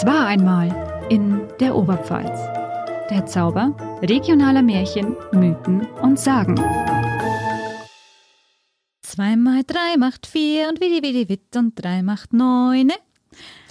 Es war einmal in der Oberpfalz. Der Zauber regionaler Märchen, Mythen und Sagen. Zwei mal drei macht vier und wie die witt und drei macht neune.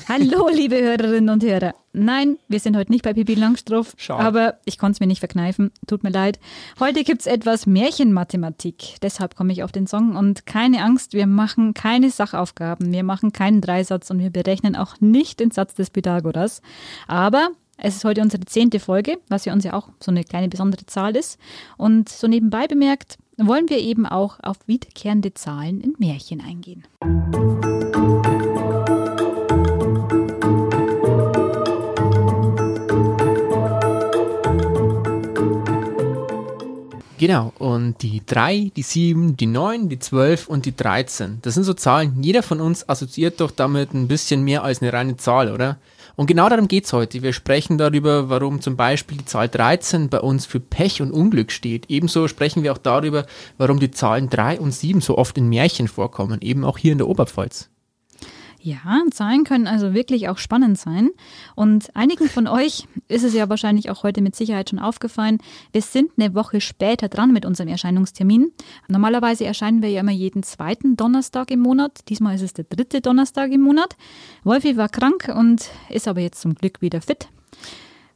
Hallo, liebe Hörerinnen und Hörer. Nein, wir sind heute nicht bei Pippi Langstrumpf, Schade. aber ich konnte es mir nicht verkneifen. Tut mir leid. Heute gibt es etwas Märchenmathematik. Deshalb komme ich auf den Song und keine Angst, wir machen keine Sachaufgaben, wir machen keinen Dreisatz und wir berechnen auch nicht den Satz des Pythagoras. Aber es ist heute unsere zehnte Folge, was für uns ja auch so eine kleine besondere Zahl ist. Und so nebenbei bemerkt, wollen wir eben auch auf wiederkehrende Zahlen in Märchen eingehen. Genau, und die 3, die 7, die 9, die 12 und die 13. Das sind so Zahlen, jeder von uns assoziiert doch damit ein bisschen mehr als eine reine Zahl, oder? Und genau darum geht's heute. Wir sprechen darüber, warum zum Beispiel die Zahl 13 bei uns für Pech und Unglück steht. Ebenso sprechen wir auch darüber, warum die Zahlen 3 und 7 so oft in Märchen vorkommen, eben auch hier in der Oberpfalz. Ja, Zahlen können also wirklich auch spannend sein. Und einigen von euch ist es ja wahrscheinlich auch heute mit Sicherheit schon aufgefallen, wir sind eine Woche später dran mit unserem Erscheinungstermin. Normalerweise erscheinen wir ja immer jeden zweiten Donnerstag im Monat. Diesmal ist es der dritte Donnerstag im Monat. Wolfi war krank und ist aber jetzt zum Glück wieder fit.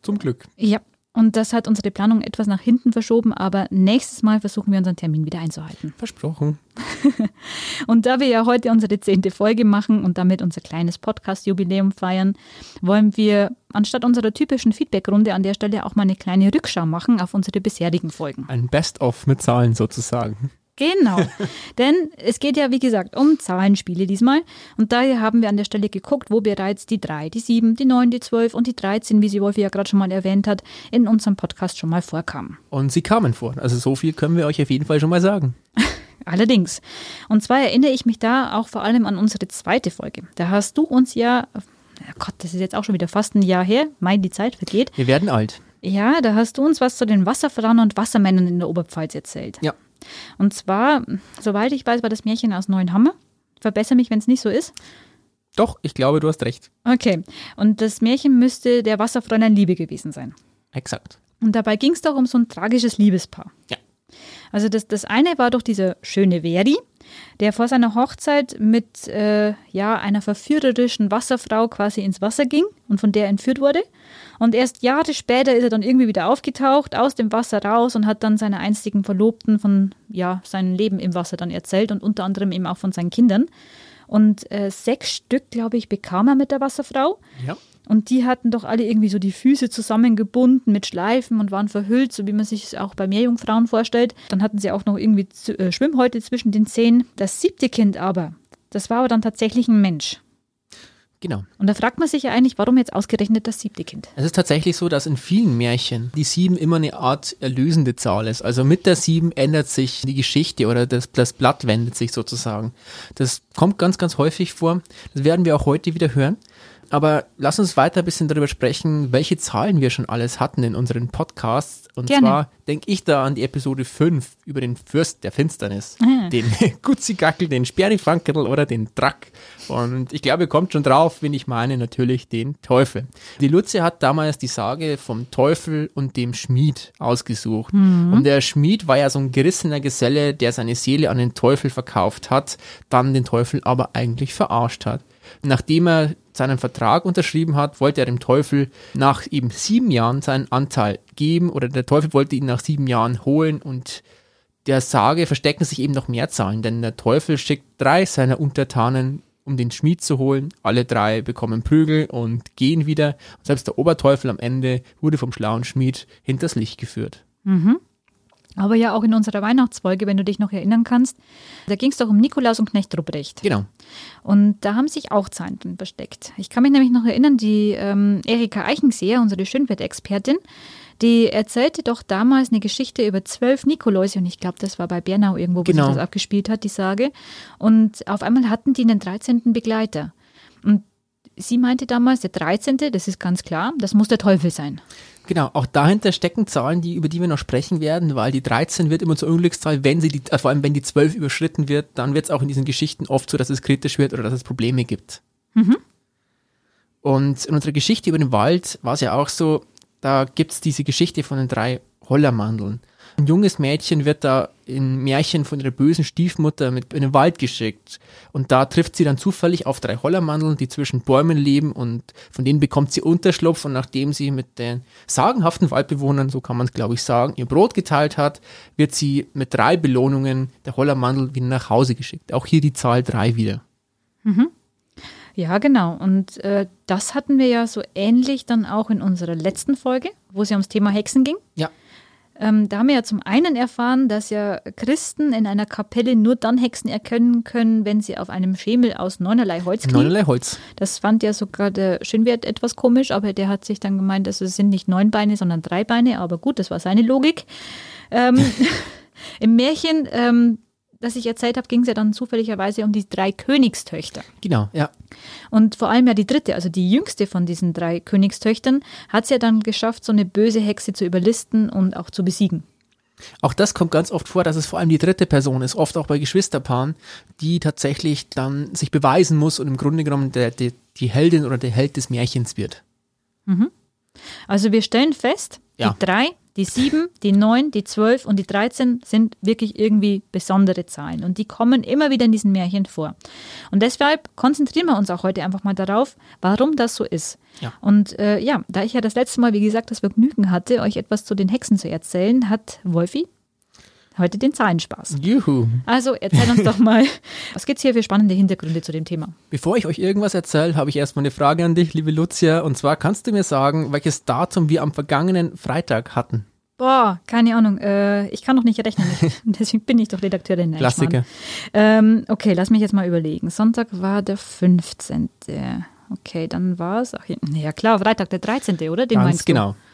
Zum Glück. Ja, und das hat unsere Planung etwas nach hinten verschoben, aber nächstes Mal versuchen wir unseren Termin wieder einzuhalten. Versprochen. Und da wir ja heute unsere zehnte Folge machen und damit unser kleines Podcast-Jubiläum feiern, wollen wir anstatt unserer typischen Feedback-Runde an der Stelle auch mal eine kleine Rückschau machen auf unsere bisherigen Folgen. Ein Best-of mit Zahlen sozusagen. Genau, denn es geht ja wie gesagt um Zahlenspiele diesmal und daher haben wir an der Stelle geguckt, wo bereits die 3, die 7, die 9, die 12 und die 13, wie sie Wolfi ja gerade schon mal erwähnt hat, in unserem Podcast schon mal vorkamen. Und sie kamen vor. Also so viel können wir euch auf jeden Fall schon mal sagen. Allerdings. Und zwar erinnere ich mich da auch vor allem an unsere zweite Folge. Da hast du uns ja, ja Gott, das ist jetzt auch schon wieder fast ein Jahr her, mein, die Zeit vergeht. Wir werden alt. Ja, da hast du uns was zu den Wasserfrauen und Wassermännern in der Oberpfalz erzählt. Ja. Und zwar, soweit ich weiß, war das Märchen aus Neuenhammer. Verbessere mich, wenn es nicht so ist. Doch, ich glaube, du hast recht. Okay. Und das Märchen müsste der Wasserfräulein Liebe gewesen sein. Exakt. Und dabei ging es doch um so ein tragisches Liebespaar. Ja. Also das, das eine war doch dieser schöne Veri, der vor seiner Hochzeit mit äh, ja, einer verführerischen Wasserfrau quasi ins Wasser ging und von der entführt wurde. Und erst Jahre später ist er dann irgendwie wieder aufgetaucht, aus dem Wasser raus und hat dann seiner einstigen Verlobten von ja, seinem Leben im Wasser dann erzählt und unter anderem eben auch von seinen Kindern. Und äh, sechs Stück, glaube ich, bekam er mit der Wasserfrau. Ja. Und die hatten doch alle irgendwie so die Füße zusammengebunden mit Schleifen und waren verhüllt, so wie man sich es auch bei Meerjungfrauen vorstellt. Dann hatten sie auch noch irgendwie äh, Schwimmhäute zwischen den Zehen. Das siebte Kind aber, das war aber dann tatsächlich ein Mensch. Genau. Und da fragt man sich ja eigentlich, warum jetzt ausgerechnet das siebte Kind? Es ist tatsächlich so, dass in vielen Märchen die sieben immer eine Art erlösende Zahl ist. Also mit der sieben ändert sich die Geschichte oder das, das Blatt wendet sich sozusagen. Das kommt ganz, ganz häufig vor. Das werden wir auch heute wieder hören. Aber lass uns weiter ein bisschen darüber sprechen, welche Zahlen wir schon alles hatten in unseren Podcasts. Und Gerne. zwar denke ich da an die Episode 5 über den Fürst der Finsternis, Ah. den Gutzigackel, den Sperrifankerl oder den Drack. Und ich glaube, ihr kommt schon drauf, wenn ich meine, natürlich den Teufel. Die Luze hat damals die Sage vom Teufel und dem Schmied ausgesucht. Und der Schmied war ja so ein gerissener Geselle, der seine Seele an den Teufel verkauft hat, dann den Teufel aber eigentlich verarscht hat. Nachdem er seinen Vertrag unterschrieben hat, wollte er dem Teufel nach eben sieben Jahren seinen Anteil geben oder der Teufel wollte ihn nach sieben Jahren holen und der Sage verstecken sich eben noch mehr Zahlen, denn der Teufel schickt drei seiner Untertanen, um den Schmied zu holen. Alle drei bekommen Prügel und gehen wieder. Und selbst der Oberteufel am Ende wurde vom schlauen Schmied hinters Licht geführt. Aber ja auch in unserer Weihnachtsfolge, wenn du dich noch erinnern kannst, da ging es doch um Nikolaus und Knecht Ruprecht. Genau. Und da haben sich auch Zahlen drin versteckt. Ich kann mich nämlich noch erinnern, die ähm, Erika Eichenseher, unsere Schönwert-Expertin, die erzählte doch damals eine Geschichte über zwölf Nikoläuse und ich glaube, das war bei Bernau irgendwo, wo Genau. sich das abgespielt hat, die Sage. Und auf einmal hatten die einen 13. Begleiter. Und sie meinte damals, der 13., das ist ganz klar, das muss der Teufel sein. Genau, auch dahinter stecken Zahlen, die, über die wir noch sprechen werden, weil die 13 wird immer zur Unglückszahl, wenn sie die, äh, vor allem wenn die 12 überschritten wird, dann wird es auch in diesen Geschichten oft so, dass es kritisch wird oder dass es Probleme gibt. Und in unserer Geschichte über den Wald war es ja auch so, da gibt es diese Geschichte von den drei Hollermandeln. Ein junges Mädchen wird da in Märchen von ihrer bösen Stiefmutter mit in den Wald geschickt. Und da trifft sie dann zufällig auf drei Hollermandeln, die zwischen Bäumen leben und von denen bekommt sie Unterschlupf. Und nachdem sie mit den sagenhaften Waldbewohnern, so kann man es glaube ich sagen, ihr Brot geteilt hat, wird sie mit drei Belohnungen der Hollermandel wieder nach Hause geschickt. Auch hier die Zahl drei wieder. Mhm. Ja, genau. Und äh, das hatten wir ja so ähnlich dann auch in unserer letzten Folge, wo es ja ums Thema Hexen ging. Ja. Ähm, da haben wir ja zum einen erfahren, dass ja Christen in einer Kapelle nur dann Hexen erkennen können, wenn sie auf einem Schemel aus neunerlei Holz knien. Neunerlei Holz. Das fand ja sogar der Schönwert etwas komisch, aber der hat sich dann gemeint, dass es sind nicht neun Beine, sondern drei Beine. Aber gut, das war seine Logik. Ähm, Im Märchen, ähm, das ich erzählt habe, ging es ja dann zufälligerweise um die drei Königstöchter. Genau, ja. Und vor allem ja die dritte, also die jüngste von diesen drei Königstöchtern, hat es ja dann geschafft, so eine böse Hexe zu überlisten und auch zu besiegen. Auch das kommt ganz oft vor, dass es vor allem die dritte Person ist, oft auch bei Geschwisterpaaren, die tatsächlich dann sich beweisen muss und im Grunde genommen der, der, die Heldin oder der Held des Märchens wird. Also wir stellen fest, Ja. die drei, die sieben, die neun, die zwölf und die dreizehn sind wirklich irgendwie besondere Zahlen und die kommen immer wieder in diesen Märchen vor. Und deshalb konzentrieren wir uns auch heute einfach mal darauf, warum das so ist. Ja. Und äh, ja, da ich ja das letzte Mal, wie gesagt, das Vergnügen hatte, euch etwas zu den Hexen zu erzählen, hat Wolfi heute den Zahlenspaß. Juhu. Also erzähl uns doch mal, was gibt's hier für spannende Hintergründe zu dem Thema? Bevor ich euch irgendwas erzähle, habe ich erstmal eine Frage an dich, liebe Lucia. Und zwar kannst du mir sagen, welches Datum wir am vergangenen Freitag hatten? Boah, keine Ahnung. Äh, ich kann noch nicht rechnen. Deswegen bin ich doch Redakteurin. Klassiker. Ähm, okay, lass mich jetzt mal überlegen. Sonntag war der 15. Okay, dann war es. Ja klar, Freitag der 13. oder? Den Ganz meinst genau. Genau.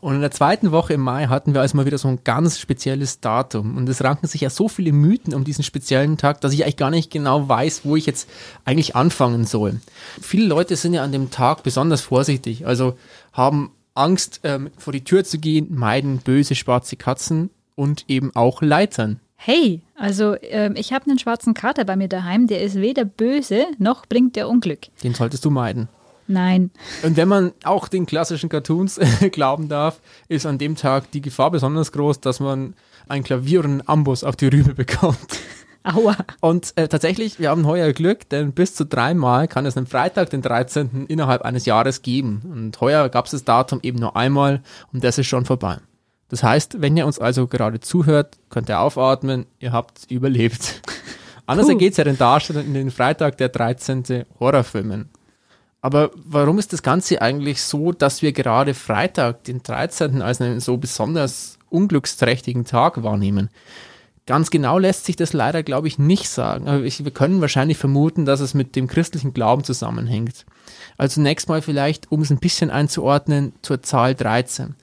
Und in der zweiten Woche im Mai hatten wir also mal wieder so ein ganz spezielles Datum. Und es ranken sich ja so viele Mythen um diesen speziellen Tag, dass ich eigentlich gar nicht genau weiß, wo ich jetzt eigentlich anfangen soll. Viele Leute sind ja an dem Tag besonders vorsichtig, also haben Angst, ähm, vor die Tür zu gehen, meiden böse schwarze Katzen und eben auch Leitern. Hey, also ähm, ich habe einen schwarzen Kater bei mir daheim. Der ist weder böse, noch bringt der Unglück. Den solltest du meiden. Nein. Und wenn man auch den klassischen Cartoons glauben darf, ist an dem Tag die Gefahr besonders groß, dass man ein Klavier und einen Amboss auf die Rübe bekommt. Aua. Und äh, tatsächlich, wir haben heuer Glück, denn bis zu dreimal kann es einen Freitag, den 13. innerhalb eines Jahres geben. Und heuer gab es das Datum eben nur einmal und das ist schon vorbei. Das heißt, wenn ihr uns also gerade zuhört, könnt ihr aufatmen, ihr habt überlebt. Anders ergeht es ja den Darstellern in den Freitag, der 13. Horrorfilmen. Aber warum ist das Ganze eigentlich so, dass wir gerade Freitag, den 13. als einen so besonders unglücksträchtigen Tag wahrnehmen? Ganz genau lässt sich das leider, glaube ich, nicht sagen. Aber ich, wir können wahrscheinlich vermuten, dass es mit dem christlichen Glauben zusammenhängt. Also zunächst mal vielleicht, um es ein bisschen einzuordnen, zur Zahl 13.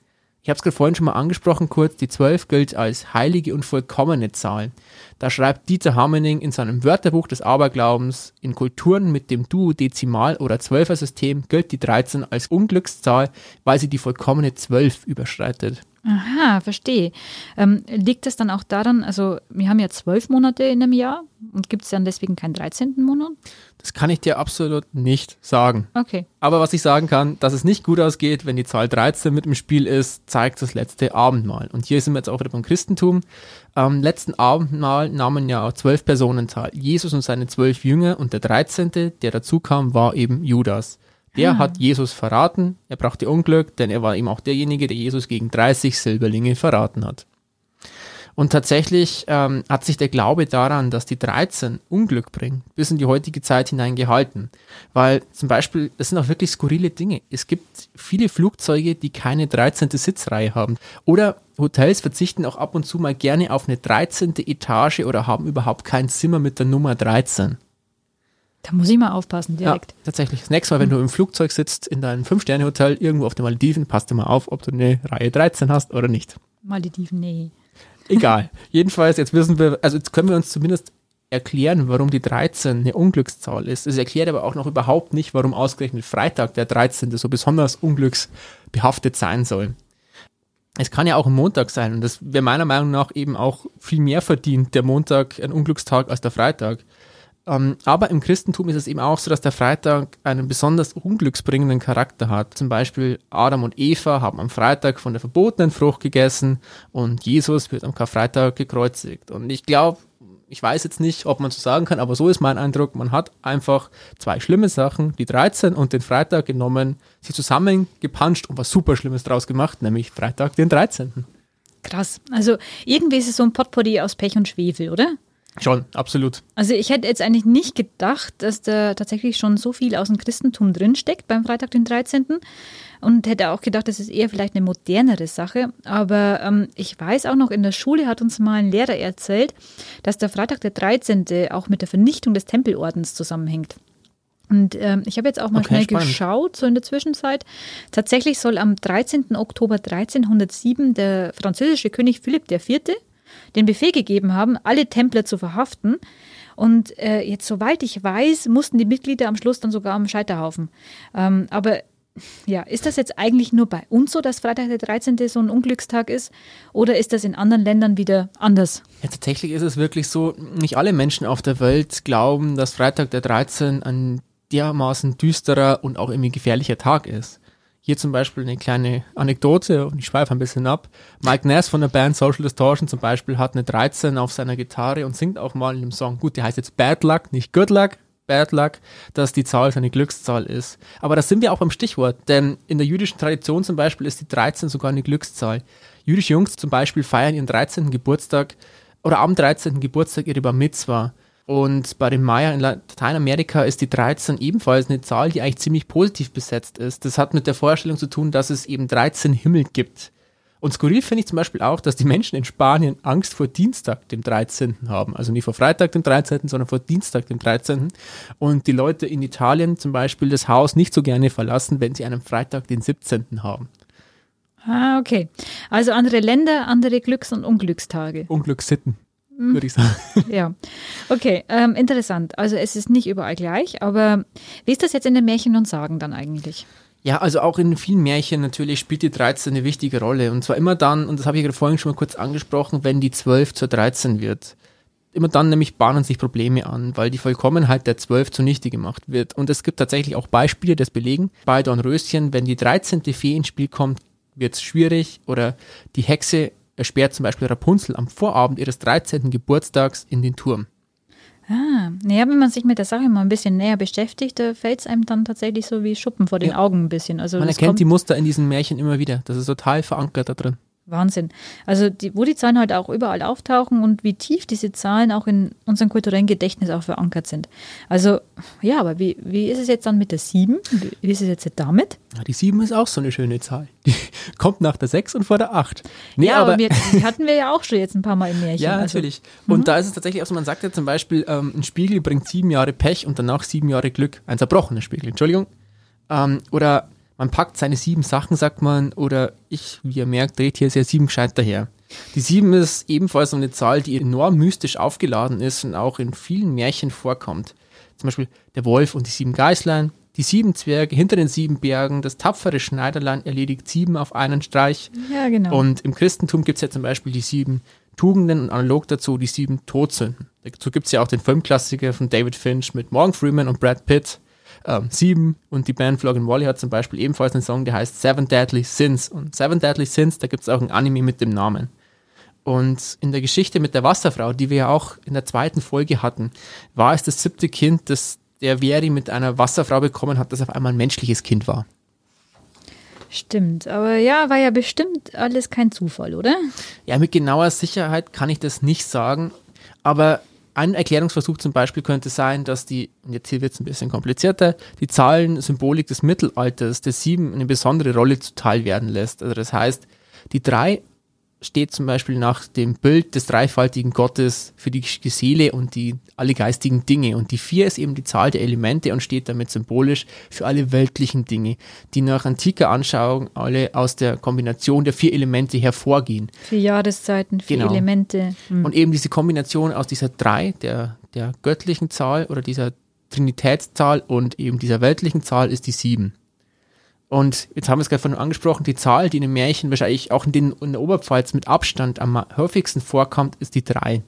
Ich habe es gerade vorhin schon mal angesprochen, kurz, die 12 gilt als heilige und vollkommene Zahl. Da schreibt Dieter Hamening in seinem Wörterbuch des Aberglaubens, in Kulturen mit dem Duodezimal- oder Zwölfer-System gilt die 13 als Unglückszahl, weil sie die vollkommene 12 überschreitet. Aha, verstehe. Ähm, liegt das dann auch daran, also wir haben ja zwölf Monate in einem Jahr und gibt es dann deswegen keinen 13. Monat? Das kann ich dir absolut nicht sagen. Okay. Aber was ich sagen kann, dass es nicht gut ausgeht, wenn die Zahl 13 mit im Spiel ist, zeigt das letzte Abendmahl. Und hier sind wir jetzt auch wieder beim Christentum. Am letzten Abendmahl nahmen ja zwölf Personen teil. Jesus und seine zwölf Jünger und der 13., der dazu kam, war eben Judas. Der hat Jesus verraten, er brachte Unglück, denn er war eben auch derjenige, der Jesus gegen 30 Silberlinge verraten hat. Und tatsächlich ähm, hat sich der Glaube daran, dass die 13 Unglück bringt, bis in die heutige Zeit hinein gehalten. Weil zum Beispiel, das sind auch wirklich skurrile Dinge. Es gibt viele Flugzeuge, die keine 13. Sitzreihe haben. Oder Hotels verzichten auch ab und zu mal gerne auf eine 13. Etage oder haben überhaupt kein Zimmer mit der Nummer 13. Da muss ich mal aufpassen direkt. Ja, tatsächlich. Das nächste Mal, wenn du im Flugzeug sitzt, in deinem Fünf-Sterne-Hotel irgendwo auf den Malediven, passt du mal auf, ob du eine Reihe 13 hast oder nicht. Malediven, nee. Egal. Jedenfalls, jetzt wissen wir, also jetzt können wir uns zumindest erklären, warum die 13 eine Unglückszahl ist. Es erklärt aber auch noch überhaupt nicht, warum ausgerechnet Freitag, der 13. so besonders unglücksbehaftet sein soll. Es kann ja auch ein Montag sein und das wäre meiner Meinung nach eben auch viel mehr verdient, der Montag ein Unglückstag als der Freitag. Ähm, aber im Christentum ist es eben auch so, dass der Freitag einen besonders unglücksbringenden Charakter hat. Zum Beispiel Adam und Eva haben am Freitag von der verbotenen Frucht gegessen und Jesus wird am Karfreitag gekreuzigt. Und ich glaube, ich weiß jetzt nicht, ob man so sagen kann, aber so ist mein Eindruck. Man hat einfach zwei schlimme Sachen, die 13 und den Freitag genommen, sie zusammengepanscht und was super Schlimmes draus gemacht, nämlich Freitag den 13. Krass. Also irgendwie ist es so ein Potpourri aus Pech und Schwefel, oder? Schon, absolut. Also ich hätte jetzt eigentlich nicht gedacht, dass da tatsächlich schon so viel aus dem Christentum drinsteckt beim Freitag den 13. Und hätte auch gedacht, das ist eher vielleicht eine modernere Sache. Aber ähm, ich weiß auch noch, in der Schule hat uns mal ein Lehrer erzählt, dass der Freitag der 13. auch mit der Vernichtung des Tempelordens zusammenhängt. Und ähm, ich habe jetzt auch mal okay, schnell spannend. geschaut, so in der Zwischenzeit. Tatsächlich soll am 13. Oktober 1307 der französische König Philipp IV. Den Befehl gegeben haben, alle Templer zu verhaften. Und äh, jetzt, soweit ich weiß, mussten die Mitglieder am Schluss dann sogar am Scheiterhaufen. Ähm, aber ja, ist das jetzt eigentlich nur bei uns so, dass Freitag der 13. so ein Unglückstag ist? Oder ist das in anderen Ländern wieder anders? Ja, tatsächlich ist es wirklich so, nicht alle Menschen auf der Welt glauben, dass Freitag der 13. ein dermaßen düsterer und auch irgendwie gefährlicher Tag ist. Hier zum Beispiel eine kleine Anekdote und ich schweife ein bisschen ab. Mike Ness von der Band Social Distortion zum Beispiel hat eine 13 auf seiner Gitarre und singt auch mal in dem Song, gut, die heißt jetzt Bad Luck, nicht Good Luck, Bad Luck, dass die Zahl seine Glückszahl ist. Aber da sind wir auch beim Stichwort, denn in der jüdischen Tradition zum Beispiel ist die 13 sogar eine Glückszahl. Jüdische Jungs zum Beispiel feiern ihren 13. Geburtstag oder am 13. Geburtstag ihre Bar Mitzvah. Und bei den Maya in Lateinamerika ist die 13 ebenfalls eine Zahl, die eigentlich ziemlich positiv besetzt ist. Das hat mit der Vorstellung zu tun, dass es eben 13 Himmel gibt. Und skurril finde ich zum Beispiel auch, dass die Menschen in Spanien Angst vor Dienstag, dem 13. haben. Also nicht vor Freitag, dem 13., sondern vor Dienstag, dem 13. Und die Leute in Italien zum Beispiel das Haus nicht so gerne verlassen, wenn sie einen Freitag, den 17. haben. Ah, okay. Also andere Länder, andere Glücks- und Unglückstage. Unglückssitten. Würde ich sagen. Ja, okay, ähm, interessant. Also es ist nicht überall gleich, aber wie ist das jetzt in den Märchen und Sagen dann eigentlich? Ja, also auch in vielen Märchen natürlich spielt die 13 eine wichtige Rolle. Und zwar immer dann, und das habe ich gerade vorhin schon mal kurz angesprochen, wenn die 12 zur 13 wird. Immer dann nämlich bahnen sich Probleme an, weil die Vollkommenheit der 12 zunichte gemacht wird. Und es gibt tatsächlich auch Beispiele, das belegen. Bei Dornröschen, wenn die 13. Fee ins Spiel kommt, wird es schwierig oder die Hexe ersperrt zum Beispiel Rapunzel am Vorabend ihres 13. Geburtstags in den Turm. Ah, naja, wenn man sich mit der Sache mal ein bisschen näher beschäftigt, da fällt es einem dann tatsächlich so wie Schuppen vor den ja. Augen ein bisschen. Also man erkennt die Muster in diesen Märchen immer wieder. Das ist total verankert da drin. Wahnsinn. Also die, wo die Zahlen halt auch überall auftauchen und wie tief diese Zahlen auch in unserem kulturellen Gedächtnis auch verankert sind. Also ja, aber wie, wie ist es jetzt dann mit der 7? Wie ist es jetzt damit? Ja, die 7 ist auch so eine schöne Zahl. Die kommt nach der 6 und vor der 8. Nee, ja, aber, aber wir, die hatten wir ja auch schon jetzt ein paar Mal im Märchen. Ja, also, natürlich. Und mhm. da ist es tatsächlich auch so, man sagt ja zum Beispiel, ähm, ein Spiegel bringt sieben Jahre Pech und danach sieben Jahre Glück. Ein zerbrochener Spiegel, Entschuldigung. Ähm, oder man packt seine sieben Sachen, sagt man, oder ich, wie ihr merkt, dreht hier sehr sieben gescheit daher. Die sieben ist ebenfalls eine Zahl, die enorm mystisch aufgeladen ist und auch in vielen Märchen vorkommt. Zum Beispiel der Wolf und die sieben Geißlein, die sieben Zwerge hinter den sieben Bergen, das tapfere Schneiderlein erledigt sieben auf einen Streich. Ja, genau. Und im Christentum gibt es ja zum Beispiel die sieben Tugenden und analog dazu die sieben Todsünden. Dazu gibt es ja auch den Filmklassiker von David Finch mit Morgan Freeman und Brad Pitt ähm, Sieben und die Band Floggin' Wally hat zum Beispiel ebenfalls einen Song, der heißt Seven Deadly Sins. Und Seven Deadly Sins, da gibt es auch ein Anime mit dem Namen. Und in der Geschichte mit der Wasserfrau, die wir ja auch in der zweiten Folge hatten, war es das siebte Kind, das der Veri mit einer Wasserfrau bekommen hat, das auf einmal ein menschliches Kind war. Stimmt, aber ja, war ja bestimmt alles kein Zufall, oder? Ja, mit genauer Sicherheit kann ich das nicht sagen, aber ein Erklärungsversuch zum Beispiel könnte sein, dass die, und jetzt hier wird es ein bisschen komplizierter, die Zahlensymbolik des Mittelalters der sieben eine besondere Rolle zuteil werden lässt. Also das heißt, die drei steht zum Beispiel nach dem Bild des dreifaltigen Gottes für die Seele und die alle geistigen Dinge. Und die vier ist eben die Zahl der Elemente und steht damit symbolisch für alle weltlichen Dinge, die nach antiker Anschauung alle aus der Kombination der vier Elemente hervorgehen. Vier Jahreszeiten, vier genau. Elemente. Mhm. Und eben diese Kombination aus dieser drei, der, der göttlichen Zahl oder dieser Trinitätszahl und eben dieser weltlichen Zahl ist die sieben. Und jetzt haben wir es gerade von angesprochen, die Zahl, die in den Märchen wahrscheinlich auch in, den, in der Oberpfalz mit Abstand am häufigsten vorkommt, ist die drei.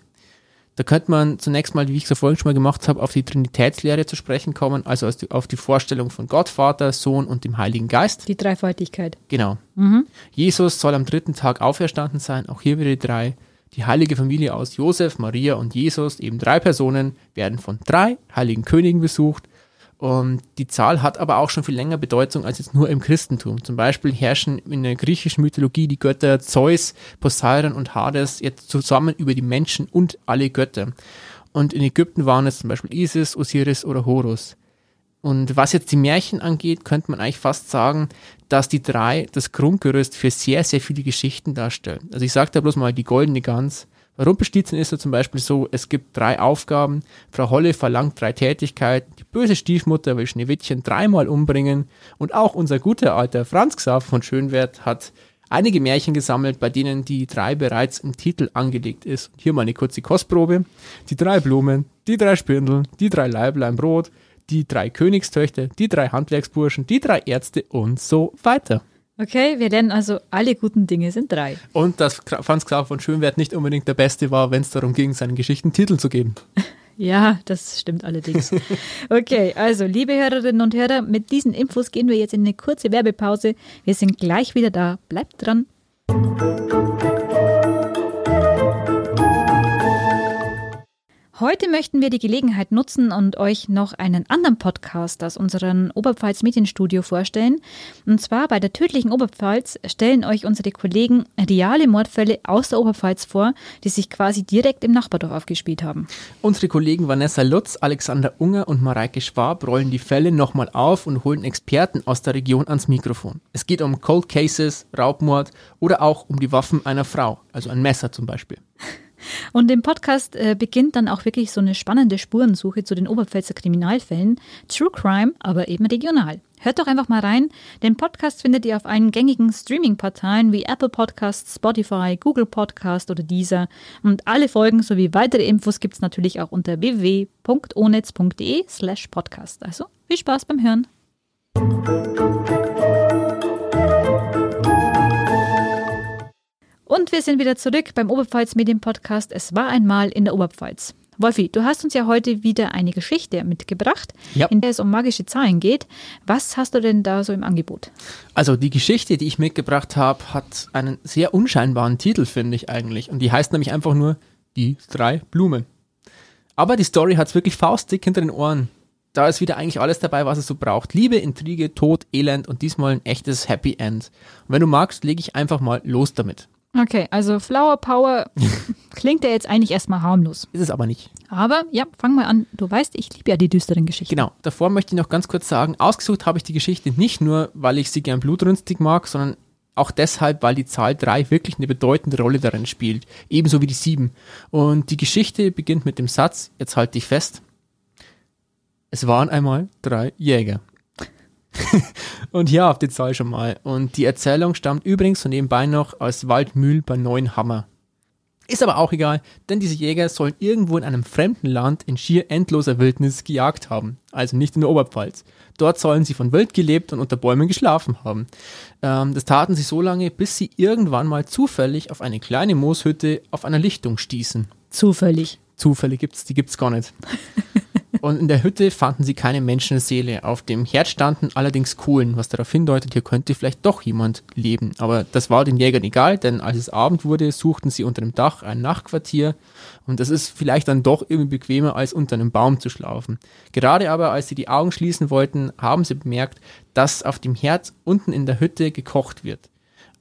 Da könnte man zunächst mal, wie ich es ja vorhin schon mal gemacht habe, auf die Trinitätslehre zu sprechen kommen, also auf die Vorstellung von Gott, Vater, Sohn und dem Heiligen Geist. Die Dreifaltigkeit. Genau. Mhm. Jesus soll am dritten Tag auferstanden sein, auch hier wieder die drei. Die heilige Familie aus Josef, Maria und Jesus, eben drei Personen, werden von drei heiligen Königen besucht und die Zahl hat aber auch schon viel länger Bedeutung als jetzt nur im Christentum. Zum Beispiel herrschen in der griechischen Mythologie die Götter Zeus, Poseidon und Hades jetzt zusammen über die Menschen und alle Götter. Und in Ägypten waren es zum Beispiel Isis, Osiris oder Horus. Und was jetzt die Märchen angeht, könnte man eigentlich fast sagen, dass die drei das Grundgerüst für sehr, sehr viele Geschichten darstellen. Also ich sage da bloß mal die goldene Gans, Rumpelstilzchen ist ja zum Beispiel so, es gibt drei Aufgaben. Frau Holle verlangt drei Tätigkeiten. Die böse Stiefmutter will Schneewittchen dreimal umbringen. Und auch unser guter alter Franz Xaver von Schönwert hat einige Märchen gesammelt, bei denen die drei bereits im Titel angelegt ist. Hier mal eine kurze Kostprobe. Die drei Blumen, die drei Spindeln, die drei Leiblein Brot, die drei Königstöchter, die drei Handwerksburschen, die drei Ärzte und so weiter. Okay, wir lernen also, alle guten Dinge sind drei. Und dass Franz Graf von Schönwert nicht unbedingt der Beste war, wenn es darum ging, seinen Geschichten Titel zu geben. Ja, das stimmt allerdings. Okay, also liebe Hörerinnen und Hörer, mit diesen Infos gehen wir jetzt in eine kurze Werbepause. Wir sind gleich wieder da. Bleibt dran. Heute möchten wir die Gelegenheit nutzen und euch noch einen anderen Podcast aus unserem Oberpfalz Medienstudio vorstellen. Und zwar bei der tödlichen Oberpfalz stellen euch unsere Kollegen reale Mordfälle aus der Oberpfalz vor, die sich quasi direkt im Nachbardorf aufgespielt haben. Unsere Kollegen Vanessa Lutz, Alexander Unger und Mareike Schwab rollen die Fälle nochmal auf und holen Experten aus der Region ans Mikrofon. Es geht um Cold Cases, Raubmord oder auch um die Waffen einer Frau, also ein Messer zum Beispiel. Und im Podcast äh, beginnt dann auch wirklich so eine spannende Spurensuche zu den Oberpfälzer Kriminalfällen. True Crime, aber eben regional. Hört doch einfach mal rein. Den Podcast findet ihr auf allen gängigen Streaming-Portalen wie Apple Podcasts, Spotify, Google Podcast oder Deezer. Und alle Folgen sowie weitere Infos gibt es natürlich auch unter www.onetz.de slash podcast. Also viel Spaß beim Hören. Und wir sind wieder zurück beim Oberpfalz Medien Podcast. Es war einmal in der Oberpfalz. Wolfi, du hast uns ja heute wieder eine Geschichte mitgebracht, ja. in der es um magische Zahlen geht. Was hast du denn da so im Angebot? Also die Geschichte, die ich mitgebracht habe, hat einen sehr unscheinbaren Titel, finde ich eigentlich. Und die heißt nämlich einfach nur Die drei Blumen. Aber die Story hat es wirklich faustdick hinter den Ohren. Da ist wieder eigentlich alles dabei, was es so braucht. Liebe, Intrige, Tod, Elend und diesmal ein echtes Happy End. Und wenn du magst, lege ich einfach mal los damit. Okay, also Flower Power klingt ja jetzt eigentlich erstmal harmlos. Ist es aber nicht. Aber ja, fang mal an. Du weißt, ich liebe ja die düsteren Geschichten. Genau. Davor möchte ich noch ganz kurz sagen, ausgesucht habe ich die Geschichte nicht nur, weil ich sie gern blutrünstig mag, sondern auch deshalb, weil die Zahl 3 wirklich eine bedeutende Rolle darin spielt. Ebenso wie die 7. Und die Geschichte beginnt mit dem Satz, jetzt halte ich fest, es waren einmal drei Jäger. und hier habt ihr die Zahl schon mal. Und die Erzählung stammt übrigens so nebenbei noch aus Waldmühl bei Neuenhammer. Ist aber auch egal, denn diese Jäger sollen irgendwo in einem fremden Land in schier endloser Wildnis gejagt haben. Also nicht in der Oberpfalz. Dort sollen sie von Wild gelebt und unter Bäumen geschlafen haben. Ähm, das taten sie so lange, bis sie irgendwann mal zufällig auf eine kleine Mooshütte auf einer Lichtung stießen. Zufällig. Zufälle gibt's, die gibt's gar nicht. Und in der Hütte fanden sie keine Menschenseele. Auf dem Herd standen allerdings Kohlen, was darauf hindeutet, hier könnte vielleicht doch jemand leben. Aber das war den Jägern egal, denn als es Abend wurde, suchten sie unter dem Dach ein Nachtquartier. Und das ist vielleicht dann doch irgendwie bequemer, als unter einem Baum zu schlafen. Gerade aber, als sie die Augen schließen wollten, haben sie bemerkt, dass auf dem Herd unten in der Hütte gekocht wird.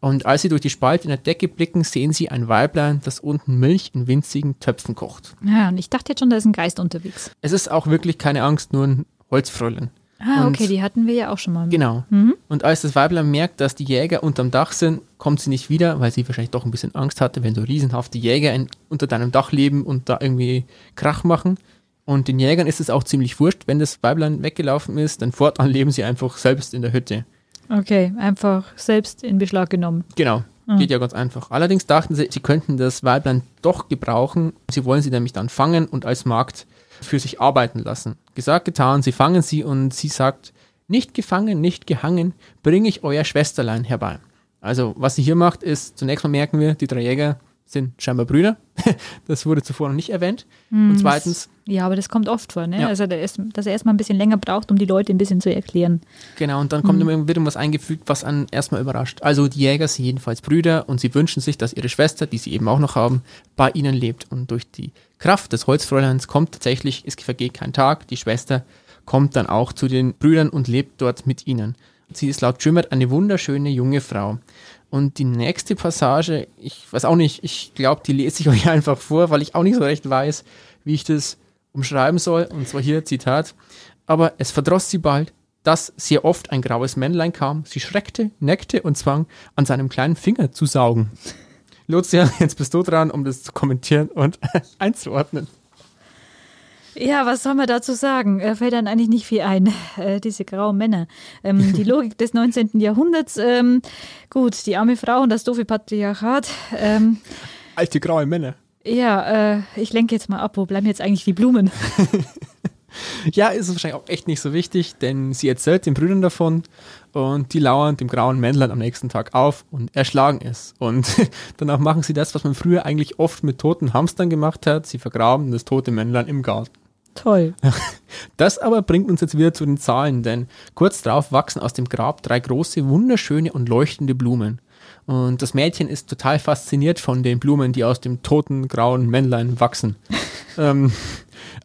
Und als sie durch die Spalte in der Decke blicken, sehen sie ein Weiblein, das unten Milch in winzigen Töpfen kocht. Ja, und ich dachte jetzt schon, da ist ein Geist unterwegs. Es ist auch wirklich keine Angst, nur ein Holzfräulein. Ah, und okay, die hatten wir ja auch schon mal. Genau. Mhm. Und als das Weiblein merkt, dass die Jäger unterm Dach sind, kommt sie nicht wieder, weil sie wahrscheinlich doch ein bisschen Angst hatte, wenn so riesenhafte Jäger in, unter deinem Dach leben und da irgendwie Krach machen. Und den Jägern ist es auch ziemlich wurscht, wenn das Weiblein weggelaufen ist, dann fortan leben sie einfach selbst in der Hütte. Okay, einfach selbst in Beschlag genommen. Genau, mhm. geht ja ganz einfach. Allerdings dachten sie, sie könnten das Weiblein doch gebrauchen. Sie wollen sie nämlich dann fangen und als Markt für sich arbeiten lassen. Gesagt, getan, sie fangen sie und sie sagt, nicht gefangen, nicht gehangen, bringe ich euer Schwesterlein herbei. Also, was sie hier macht, ist, zunächst mal merken wir, die drei Jäger sind scheinbar Brüder. Das wurde zuvor noch nicht erwähnt. Und zweitens, Ja, aber das kommt oft vor, ne? Ja. Also, dass er erstmal ein bisschen länger braucht, um die Leute ein bisschen zu erklären. genau, und dann kommt immer wieder was eingefügt, was einen erstmal überrascht. Also die Jäger sind jedenfalls Brüder und sie wünschen sich, dass ihre Schwester, die sie eben auch noch haben, bei ihnen lebt. Und durch die Kraft des Holzfräuleins kommt tatsächlich, es vergeht kein Tag, die Schwester kommt dann auch zu den Brüdern und lebt dort mit ihnen. Sie ist laut Jümmert eine wunderschöne junge Frau. Und die nächste Passage, ich weiß auch nicht, ich glaube, die lese ich euch einfach vor, weil ich auch nicht so recht weiß, wie ich das umschreiben soll. Und zwar hier Zitat. Aber es verdross sie bald, dass sehr oft ein graues Männlein kam. Sie schreckte, neckte und zwang, an seinem kleinen Finger zu saugen. Lucia, jetzt bist du dran, um das zu kommentieren und einzuordnen. Ja, was soll man dazu sagen? Äh, fällt dann eigentlich nicht viel ein, äh, diese grauen Männer. Ähm, die Logik des 19. Jahrhunderts, ähm, gut, die arme Frau und das doofe Patriarchat. Ähm, Alte graue Männer. ja, äh, ich lenke jetzt mal ab, wo bleiben jetzt eigentlich die Blumen? Ja, ist es wahrscheinlich auch echt nicht so wichtig, denn sie erzählt den Brüdern davon und die lauern dem grauen Männlein am nächsten Tag auf und erschlagen es. Und danach machen sie das, was man früher eigentlich oft mit toten Hamstern gemacht hat. Sie vergraben das tote Männlein im Garten. Toll. Das aber bringt uns jetzt wieder zu den Zahlen, denn kurz darauf wachsen aus dem Grab drei große, wunderschöne und leuchtende Blumen. Und das Mädchen ist total fasziniert von den Blumen, die aus dem toten, grauen Männlein wachsen. ähm,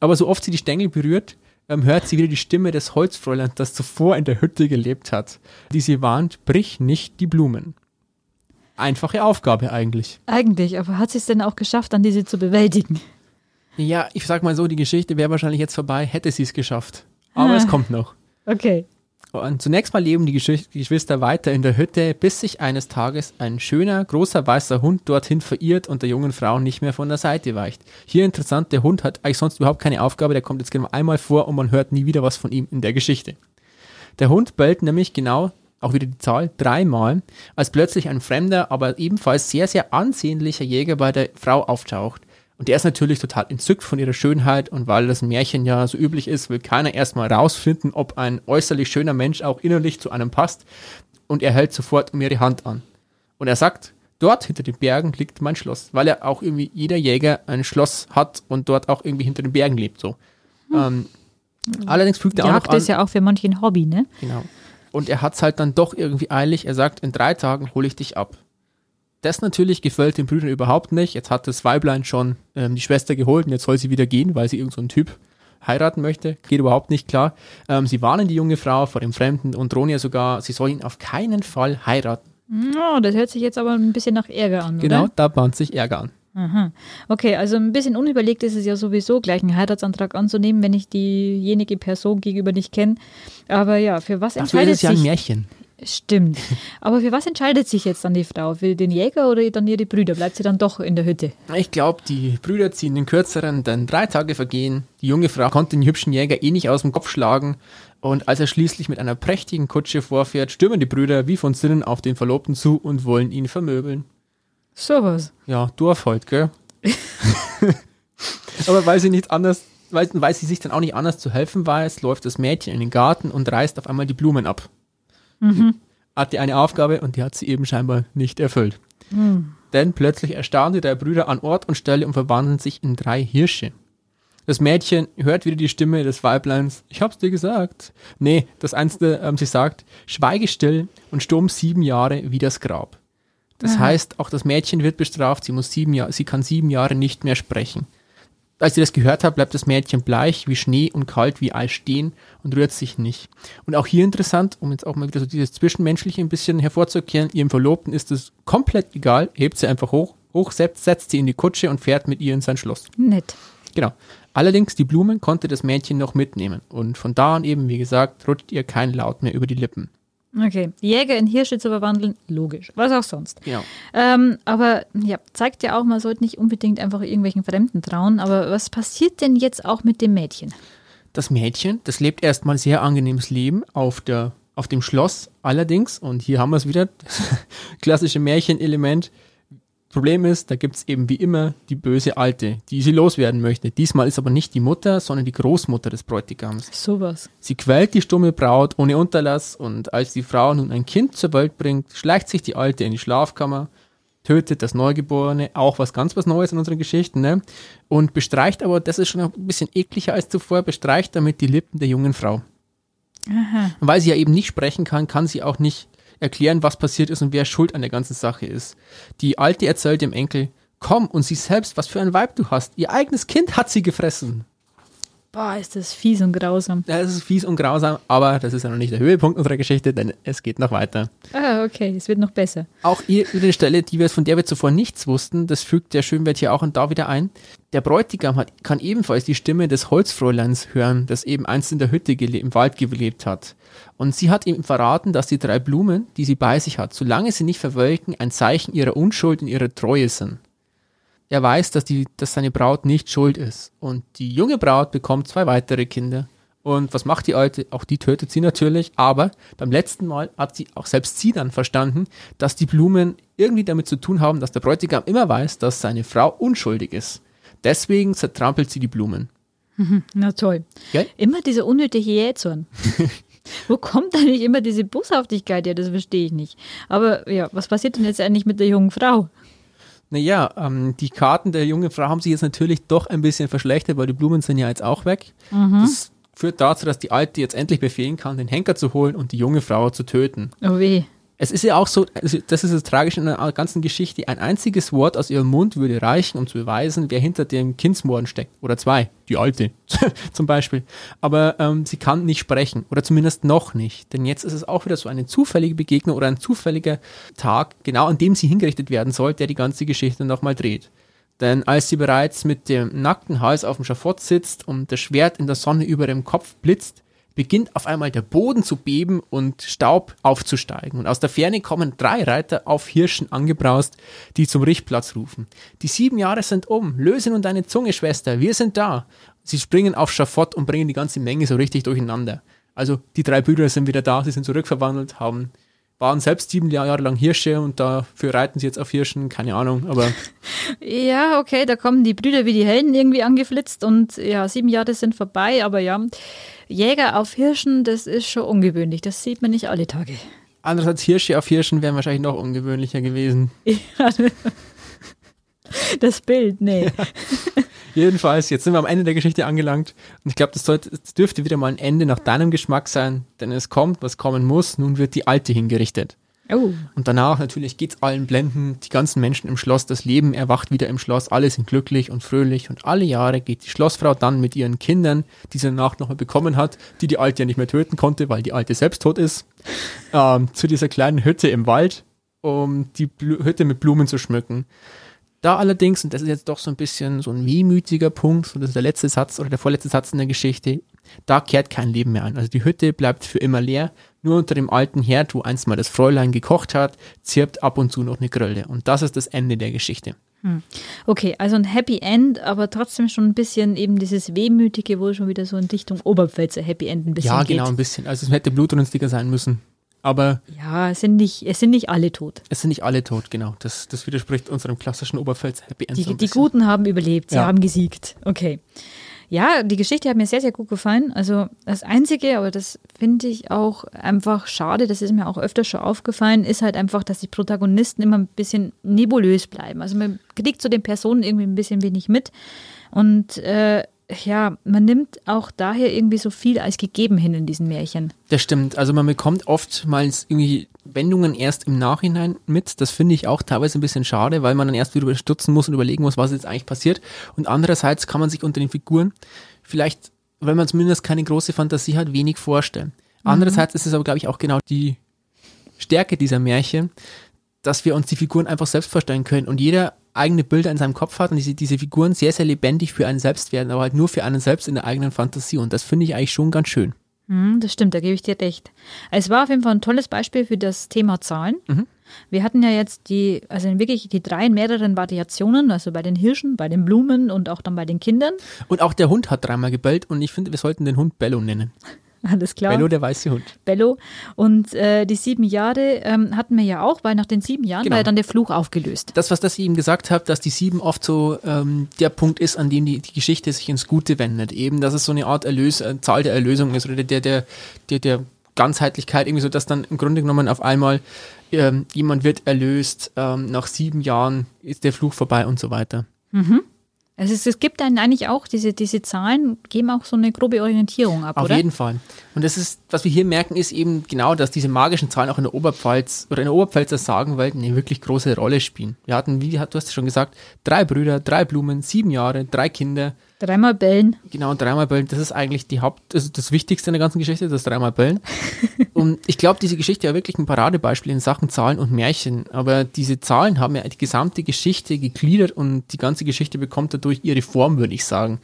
aber so oft sie die Stängel berührt, ähm, hört sie wieder die Stimme des Holzfräuleins, das zuvor in der Hütte gelebt hat, die sie warnt, brich nicht die Blumen. Einfache Aufgabe eigentlich. Eigentlich, aber hat sie es denn auch geschafft, dann diese zu bewältigen? Ja, ich sag mal so, die Geschichte wäre wahrscheinlich jetzt vorbei, hätte sie es geschafft. Aber Ah. es kommt noch. Okay. Und zunächst mal leben die Gesch- die Geschwister weiter in der Hütte, bis sich eines Tages ein schöner, großer weißer Hund dorthin verirrt und der jungen Frau nicht mehr von der Seite weicht. Hier interessant, der Hund hat eigentlich sonst überhaupt keine Aufgabe, der kommt jetzt genau einmal vor und man hört nie wieder was von ihm in der Geschichte. Der Hund bellt nämlich genau, auch wieder die Zahl, dreimal, als plötzlich ein fremder, aber ebenfalls sehr, sehr ansehnlicher Jäger bei der Frau auftaucht. Und der ist natürlich total entzückt von ihrer Schönheit und weil das Märchen ja so üblich ist, will keiner erstmal rausfinden, ob ein äußerlich schöner Mensch auch innerlich zu einem passt. Und er hält sofort um ihre Hand an. Und er sagt, dort hinter den Bergen liegt mein Schloss, weil er auch irgendwie jeder Jäger ein Schloss hat und dort auch irgendwie hinter den Bergen lebt. So. Ähm, allerdings fügt er auch noch an, ist ja auch für manche ein Hobby, ne? Genau. Und er hat es halt dann doch irgendwie eilig. Er sagt, in drei Tagen hole ich dich ab. Das natürlich gefällt den Brüdern überhaupt nicht. Jetzt hat das Weiblein schon ähm, die Schwester geholt und jetzt soll sie wieder gehen, weil sie irgendeinen so Typ heiraten möchte. Geht überhaupt nicht klar. Ähm, sie warnen die junge Frau vor dem Fremden und drohen ihr sogar, sie soll ihn auf keinen Fall heiraten. Oh, das hört sich jetzt aber ein bisschen nach Ärger an, Genau, oder? da bahnt sich Ärger an. Aha. Okay, also ein bisschen unüberlegt ist es ja sowieso, gleich einen Heiratsantrag anzunehmen, wenn ich diejenige Person gegenüber nicht kenne. Aber ja, für was Dafür ist entscheidet es ja ein sich? Märchen. Stimmt. Aber für was entscheidet sich jetzt dann die Frau? Will den Jäger oder dann ihre Brüder? Bleibt sie dann doch in der Hütte? Ich glaube, die Brüder ziehen den kürzeren, denn drei Tage vergehen. Die junge Frau konnte den hübschen Jäger eh nicht aus dem Kopf schlagen. Und als er schließlich mit einer prächtigen Kutsche vorfährt, stürmen die Brüder wie von Sinnen auf den Verlobten zu und wollen ihn vermöbeln. Sowas. Ja, Dorf halt, gell? Aber weil sie nicht anders, weil, weil sie sich dann auch nicht anders zu helfen weiß, läuft das Mädchen in den Garten und reißt auf einmal die Blumen ab. Hatte eine Aufgabe und die hat sie eben scheinbar nicht erfüllt. Denn plötzlich erstaunte der Brüder an Ort und Stelle und verwandeln sich in drei Hirsche. Das Mädchen hört wieder die Stimme des Weibleins. Ich hab's dir gesagt. Nee, das Einzige, ähm, sie sagt, schweige still und stumm sieben Jahre wie das Grab. Das heißt, auch das Mädchen wird bestraft. Sie muss sieben Jahre, sie kann sieben Jahre nicht mehr sprechen. Als sie das gehört hat, bleibt das Mädchen bleich wie Schnee und kalt wie Eis stehen und rührt sich nicht. Und auch hier interessant, um jetzt auch mal wieder so dieses Zwischenmenschliche ein bisschen hervorzukehren, ihrem Verlobten ist es komplett egal, hebt sie einfach hoch, hoch setzt, setzt sie in die Kutsche und fährt mit ihr in sein Schloss. Nett. Genau. Allerdings die Blumen konnte das Mädchen noch mitnehmen und von da an eben, wie gesagt, rutscht ihr kein Laut mehr über die Lippen. Okay. Jäger in Hirsche zu verwandeln, logisch. Was auch sonst. Genau. Ähm, aber ja, zeigt ja auch, man sollte nicht unbedingt einfach irgendwelchen Fremden trauen. Aber was passiert denn jetzt auch mit dem Mädchen? Das Mädchen, das lebt erstmal sehr angenehmes Leben auf der auf dem Schloss allerdings, und hier haben wir es wieder, das klassische Märchenelement. Problem ist, da gibt es eben wie immer die böse Alte, die sie loswerden möchte. Diesmal ist aber nicht die Mutter, sondern die Großmutter des Bräutigams. Sowas. Sie quält die stumme Braut ohne Unterlass und als die Frau nun ein Kind zur Welt bringt, schleicht sich die Alte in die Schlafkammer, tötet das Neugeborene, auch was ganz was Neues in unseren Geschichten, ne? Und bestreicht aber, das ist schon ein bisschen ekliger als zuvor, bestreicht damit die Lippen der jungen Frau. Aha. Und weil sie ja eben nicht sprechen kann, kann sie auch nicht erklären, was passiert ist und wer schuld an der ganzen Sache ist. Die Alte erzählt dem Enkel, komm und sie selbst, was für ein Weib du hast. Ihr eigenes Kind hat sie gefressen. Boah, ist das fies und grausam. Das ist fies und grausam, aber das ist ja noch nicht der Höhepunkt unserer Geschichte, denn es geht noch weiter. Ah, okay, es wird noch besser. Auch hier wieder eine Stelle, die wir, von der wir zuvor nichts wussten, das fügt der Schönwert hier auch und da wieder ein. Der Bräutigam hat, kann ebenfalls die Stimme des Holzfräuleins hören, das eben einst in der Hütte im Wald gelebt hat. Und sie hat ihm verraten, dass die drei Blumen, die sie bei sich hat, solange sie nicht verwelken, ein Zeichen ihrer Unschuld und ihrer Treue sind. Er weiß, dass, die, dass seine Braut nicht schuld ist. Und die junge Braut bekommt zwei weitere Kinder. Und was macht die Alte? Auch die tötet sie natürlich. Aber beim letzten Mal hat sie auch selbst sie dann verstanden, dass die Blumen irgendwie damit zu tun haben, dass der Bräutigam immer weiß, dass seine Frau unschuldig ist. Deswegen zertrampelt sie die Blumen. Na toll. Gell? Immer dieser unnötige Jähzorn. Wo kommt eigentlich immer diese Boshaftigkeit her? Das verstehe ich nicht. Aber ja, was passiert denn jetzt eigentlich mit der jungen Frau? Naja, ähm, die Karten der jungen Frau haben sich jetzt natürlich doch ein bisschen verschlechtert, weil die Blumen sind ja jetzt auch weg. Das führt dazu, dass die Alte jetzt endlich befehlen kann, den Henker zu holen und die junge Frau zu töten. Oh weh. Es ist ja auch so, das ist das Tragische in der ganzen Geschichte, ein einziges Wort aus ihrem Mund würde reichen, um zu beweisen, wer hinter dem Kindsmorden steckt. Oder zwei, die Alte zum Beispiel. Aber ähm, sie kann nicht sprechen, oder zumindest noch nicht. Denn jetzt ist es auch wieder so eine zufällige Begegnung oder ein zufälliger Tag, genau an dem sie hingerichtet werden soll, der die ganze Geschichte nochmal dreht. Denn als sie bereits mit dem nackten Hals auf dem Schafott sitzt und das Schwert in der Sonne über dem Kopf blitzt, beginnt auf einmal der Boden zu beben und Staub aufzusteigen. Und aus der Ferne kommen drei Reiter auf Hirschen angebraust, die zum Richtplatz rufen. Die sieben Jahre sind um. Löse nun deine Zunge, Schwester. Wir sind da. Sie springen auf Schafott und bringen die ganze Menge so richtig durcheinander. Also die drei Brüder sind wieder da, sie sind zurückverwandelt, haben waren selbst sieben Jahre lang Hirsche und dafür reiten sie jetzt auf Hirschen, keine Ahnung, aber Ja, okay, da kommen die Brüder wie die Helden irgendwie angeflitzt und ja, sieben Jahre sind vorbei, aber ja, Jäger auf Hirschen, das ist schon ungewöhnlich. Das sieht man nicht alle Tage. andererseits Hirsche auf Hirschen wären wahrscheinlich noch ungewöhnlicher gewesen. Ja, das Bild, nee. Jedenfalls, jetzt sind wir am Ende der Geschichte angelangt. Und ich glaube, das, das dürfte wieder mal ein Ende nach deinem Geschmack sein, denn es kommt, was kommen muss, nun wird die Alte hingerichtet. Oh, Und danach natürlich geht's allen blenden, die ganzen Menschen im Schloss, das Leben erwacht wieder im Schloss, alle sind glücklich und fröhlich. Und alle Jahre geht die Schlossfrau dann mit ihren Kindern, die sie danach nochmal bekommen hat, die die Alte ja nicht mehr töten konnte, weil die Alte selbst tot ist, ähm, zu dieser kleinen Hütte im Wald, um die Blu Hütte mit Blumen zu schmücken. Da allerdings, und das ist jetzt doch so ein bisschen so ein wehmütiger Punkt, so das ist der letzte Satz oder der vorletzte Satz in der Geschichte, da kehrt kein Leben mehr an. Also die Hütte bleibt für immer leer, nur unter dem alten Herd, wo einst mal das Fräulein gekocht hat, zirpt ab und zu noch eine Grille. Und das ist das Ende der Geschichte. okay, also ein Happy End, aber trotzdem schon ein bisschen eben dieses Wehmütige, wo schon wieder so in Richtung Oberpfälzer Happy End ein bisschen ja, geht. genau, ein bisschen. Also es hätte blutrünstiger sein müssen. Aber Ja, es sind nicht, es sind nicht alle tot. es sind nicht alle tot, genau. Das, das widerspricht unserem klassischen Oberpfälzer Happy End. Die, so die. Guten haben überlebt, sie Ja. haben gesiegt. Okay. Ja, die Geschichte hat mir sehr, sehr gut gefallen. Also das Einzige, aber das finde ich auch einfach schade, das ist mir auch öfter schon aufgefallen, ist halt einfach, dass die Protagonisten immer ein bisschen nebulös bleiben. Also man kriegt zu den Personen irgendwie ein bisschen wenig mit. Und äh, ja, man nimmt auch daher irgendwie so viel als gegeben hin in diesen Märchen. Das stimmt. Also man bekommt oftmals irgendwie Wendungen erst im Nachhinein mit. Das finde ich auch teilweise ein bisschen schade, weil man dann erst wieder stutzen muss und überlegen muss, was jetzt eigentlich passiert. Und andererseits kann man sich unter den Figuren vielleicht, wenn man zumindest keine große Fantasie hat, wenig vorstellen. Andererseits ist es aber, glaube ich, auch genau die Stärke dieser Märchen, dass wir uns die Figuren einfach selbst vorstellen können und jeder eigene Bilder in seinem Kopf hat und diese, diese Figuren sehr, sehr lebendig für einen selbst werden, aber halt nur für einen selbst in der eigenen Fantasie. Und das finde ich eigentlich schon ganz schön. Hm, das stimmt, da gebe ich dir recht. Es war auf jeden Fall ein tolles Beispiel für das Thema Zahlen. Wir hatten ja jetzt die, also wirklich die drei in mehreren Variationen, also bei den Hirschen, bei den Blumen und auch dann bei den Kindern. Und auch der Hund hat dreimal gebellt und ich finde, wir sollten den Hund Bello nennen. Alles klar. Bello, der weiße Hund. Bello. Und äh, die sieben Jahre ähm, hatten wir ja auch, weil nach den sieben Jahren Genau. war ja dann der Fluch aufgelöst. Das, was das eben gesagt habe, dass die sieben oft so ähm, der Punkt ist, an dem die, die Geschichte sich ins Gute wendet. Eben, dass es so eine Art Erlös, äh, Zahl der Erlösung ist oder der, der, der, der Ganzheitlichkeit, irgendwie so, dass dann im Grunde genommen auf einmal ähm, jemand wird erlöst, ähm, nach sieben Jahren ist der Fluch vorbei und so weiter. Mhm. Also es, es gibt einen eigentlich auch, diese, diese Zahlen geben auch so eine grobe Orientierung ab, Auf oder? jeden Fall. Und das ist, was wir hier merken, ist eben genau, dass diese magischen Zahlen auch in der Oberpfalz oder in der Oberpfälzer Sagenwelt eine wirklich große Rolle spielen. Wir hatten, wie du hast schon gesagt, drei Brüder, drei Blumen, sieben Jahre, drei Kinder. Dreimal bellen. Genau, dreimal bellen, das ist eigentlich die Haupt, also das Wichtigste in der ganzen Geschichte, das dreimal bellen. und ich glaube, diese Geschichte ist wirklich ein Paradebeispiel in Sachen Zahlen und Märchen. Aber diese Zahlen haben ja die gesamte Geschichte gegliedert und die ganze Geschichte bekommt dadurch ihre Form, würde ich sagen.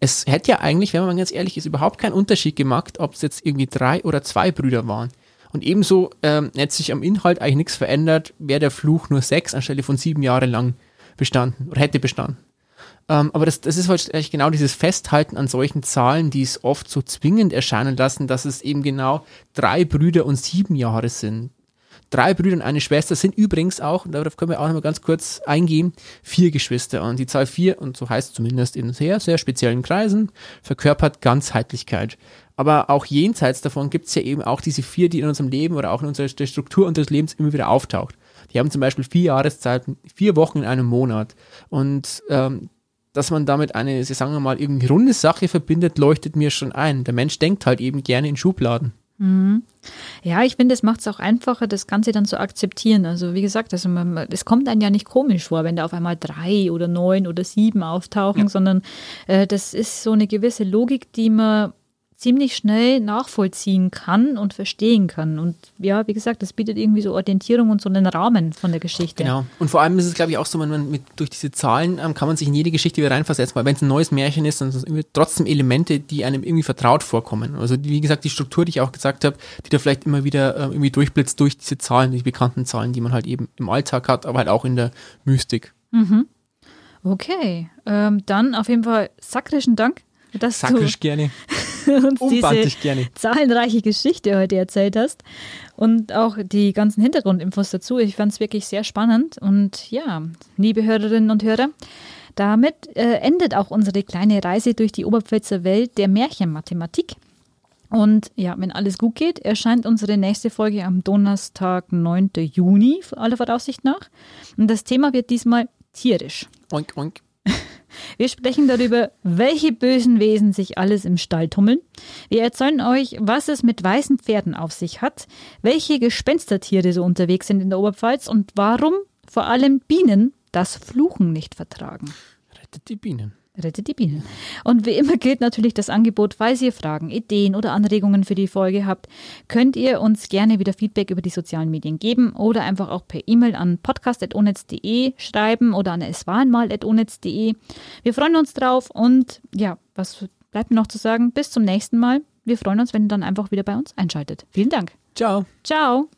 Es hätte ja eigentlich, wenn man ganz ehrlich ist, überhaupt keinen Unterschied gemacht, ob es jetzt irgendwie drei oder zwei Brüder waren. Und ebenso ähm, hätte sich am Inhalt eigentlich nichts verändert, wäre der Fluch nur sechs anstelle von sieben Jahre lang bestanden oder hätte bestanden. Ähm, aber das, das ist halt eigentlich genau dieses Festhalten an solchen Zahlen, die es oft so zwingend erscheinen lassen, dass es eben genau drei Brüder und sieben Jahre sind. Drei Brüder und eine Schwester sind übrigens auch, und darauf können wir auch nochmal ganz kurz eingehen, vier Geschwister. Und die Zahl vier, und so heißt es zumindest in sehr, sehr speziellen Kreisen, verkörpert Ganzheitlichkeit. Aber auch jenseits davon gibt es ja eben auch diese vier, die in unserem Leben oder auch in unserer Struktur unseres Lebens immer wieder auftaucht. Die haben zum Beispiel vier Jahreszeiten, vier Wochen in einem Monat. Und ähm, dass man damit eine, sagen wir mal, irgendwie runde Sache verbindet, leuchtet mir schon ein. Der Mensch denkt halt eben gerne in Schubladen. Ja, ich finde, es macht es auch einfacher, das Ganze dann zu akzeptieren. Also wie gesagt, also man, es kommt einem ja nicht komisch vor, wenn da auf einmal drei oder neun oder sieben auftauchen, sondern äh, das ist so eine gewisse Logik, die man ziemlich schnell nachvollziehen kann und verstehen kann. Und ja, wie gesagt, das bietet irgendwie so Orientierung und so einen Rahmen von der Geschichte. Genau. Und vor allem ist es, glaube ich, auch so, wenn man mit, durch diese Zahlen ähm, kann man sich in jede Geschichte wieder reinversetzen, weil wenn es ein neues Märchen ist, dann sind es trotzdem Elemente, die einem irgendwie vertraut vorkommen. Also wie gesagt, die Struktur, die ich auch gesagt habe, die da vielleicht immer wieder äh, irgendwie durchblitzt durch diese Zahlen, die bekannten Zahlen, die man halt eben im Alltag hat, aber halt auch in der Mystik. Okay, ähm, dann auf jeden Fall sakrischen Dank, dass Sakrisch gerne, uns diese umbandig gerne. zahlenreiche Geschichte heute erzählt hast und auch die ganzen Hintergrundinfos dazu. Ich fand es wirklich sehr spannend und ja, liebe Hörerinnen und Hörer, damit äh, endet auch unsere kleine Reise durch die Oberpfälzer Welt der Märchenmathematik. Und ja, wenn alles gut geht, erscheint unsere nächste Folge am Donnerstag, 9. Juni, aller Voraussicht nach. Und das Thema wird diesmal tierisch. Oink, oink. Wir sprechen darüber, welche bösen Wesen sich alles im Stall tummeln. Wir erzählen euch, was es mit weißen Pferden auf sich hat, welche Gespenstertiere so unterwegs sind in der Oberpfalz und warum vor allem Bienen das Fluchen nicht vertragen. Rettet die Bienen. Rettet die Bienen. Und wie immer gilt natürlich das Angebot, falls ihr Fragen, Ideen oder Anregungen für die Folge habt, könnt ihr uns gerne wieder Feedback über die sozialen Medien geben oder einfach auch per E-Mail an podcast.onetz.de schreiben oder an eswarenmal.onetz.de. Wir freuen uns drauf und ja, was bleibt mir noch zu sagen? Bis zum nächsten Mal. Wir freuen uns, wenn ihr dann einfach wieder bei uns einschaltet. Vielen Dank. Ciao. Ciao.